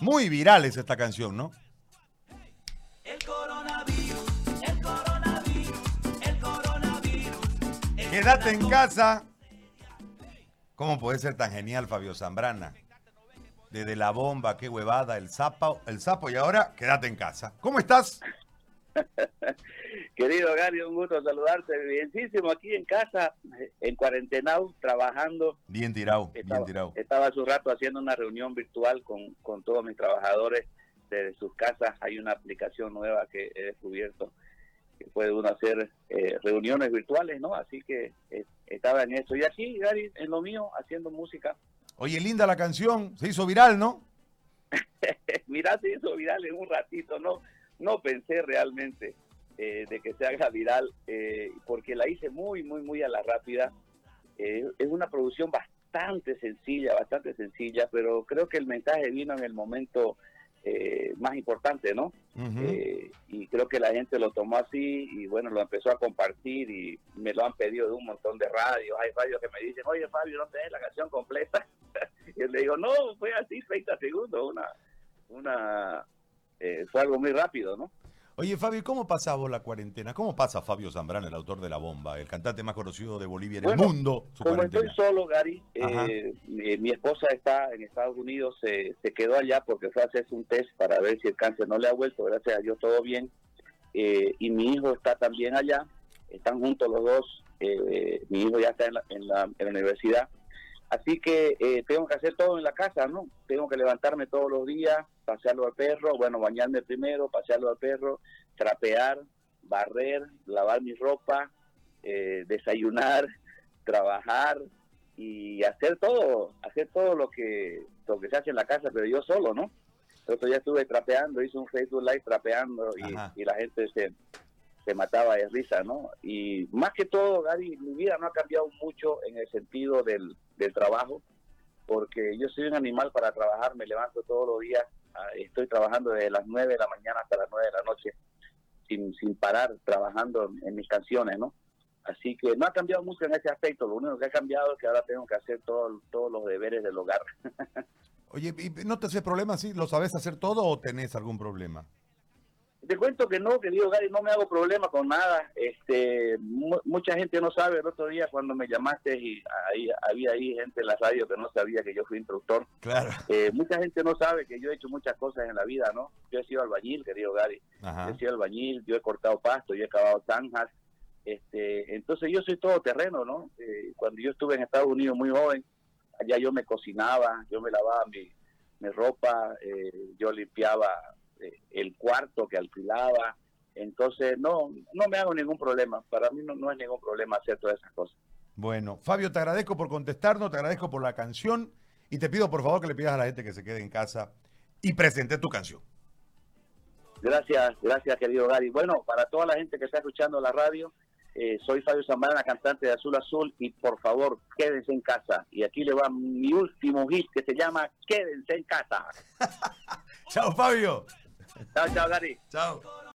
Muy viral es esta canción, ¿no? El coronavirus, el coronavirus, el coronavirus. Quédate en casa. ¿Cómo puede ser tan genial Fabio Zambrana? Desde la bomba, qué huevada, el sapo, el sapo y ahora quédate en casa. ¿Cómo estás? Querido Gary, un gusto saludarte. Bienísimo aquí en casa, en cuarentenao, trabajando. Bien tirado, Estaba, bien tirado. estaba hace un rato haciendo una reunión virtual con, con todos mis trabajadores desde sus casas. Hay una aplicación nueva que he descubierto que puede uno hacer eh, reuniones virtuales, ¿no? Así que eh, estaba en eso. Y aquí, Gary, en lo mío, haciendo música. Oye, linda la canción, se hizo viral, ¿no? Mirá, se hizo viral en un ratito, ¿no? No pensé realmente eh, de que se haga viral, eh, porque la hice muy, muy, muy a la rápida. Eh, es una producción bastante sencilla, bastante sencilla, pero creo que el mensaje vino en el momento eh, más importante, ¿no? Y creo que la gente lo tomó así y bueno, lo empezó a compartir y me lo han pedido de un montón de radios. Hay radios que me dicen, oye Fabio, ¿no tenés la canción completa? y yo le digo, no, fue así 30 segundos, una, una, eh, fue algo muy rápido, ¿no? Oye, Fabio, ¿cómo pasa vos la cuarentena? ¿Cómo pasa Fabio Zambrana, el autor de La Bomba, el cantante más conocido de Bolivia en el mundo, su Como cuarentena? estoy solo, Gary, eh, mi, mi esposa está en Estados Unidos, se, se quedó allá porque fue a hacerse un test para ver si el cáncer no le ha vuelto, gracias a Dios todo bien. Eh, y mi hijo está también allá, están juntos los dos, eh, mi hijo ya está en la, en la, en la universidad. Así que eh, tengo que hacer todo en la casa, ¿no? Tengo que levantarme todos los días, pasearlo al perro, bueno, bañarme primero, pasearlo al perro, trapear, barrer, lavar mi ropa, eh, desayunar, trabajar y hacer todo, hacer todo lo que lo que se hace en la casa, pero yo solo, ¿no? Entonces ya estuve trapeando, hice un Facebook Live trapeando y, y la gente se, se mataba de risa, ¿no? Y más que todo, Gary, mi vida no ha cambiado mucho en el sentido del, del trabajo, porque yo soy un animal para trabajar, me levanto todos los días, estoy trabajando desde las 9 de la mañana hasta las 9 de la noche, sin, sin parar, trabajando en, en mis canciones, ¿no? Así que no ha cambiado mucho en ese aspecto, lo único que ha cambiado es que ahora tengo que hacer todo- todos los deberes del hogar. Oye, ¿y ¿no te hace problema si lo sabes hacer todo o tenés algún problema? Te cuento que no, querido Gary, no me hago problema con nada. Este, mu- mucha gente no sabe. El otro día cuando me llamaste y ahí, había ahí gente en la radio que no sabía que yo fui instructor. Claro. Eh, mucha gente no sabe que yo he hecho muchas cosas en la vida, ¿no? Yo he sido albañil, querido Gary. Yo he sido albañil, yo he cortado pasto, yo he cavado zanjas. Este, entonces yo soy todo terreno, ¿no? Eh, cuando yo estuve en Estados Unidos muy joven, allá yo me cocinaba, yo me lavaba mi, mi ropa, eh, yo limpiaba el cuarto que alquilaba. Entonces no, no me hago ningún problema. Para mí no, no es ningún problema hacer todas esas cosas. Bueno, Fabio, te agradezco por contestarnos, te agradezco por la canción y te pido por favor que le pidas a la gente que se quede en casa y presente tu canción. Gracias, gracias querido Gary. Bueno, para toda la gente que está escuchando la radio, eh, soy Fabio Zambrana, cantante de Azul Azul, y por favor, quédense en casa. Y aquí le va mi último hit que se llama Quédense en casa. Chao, Fabio. Chao, chao, Gary. Chao.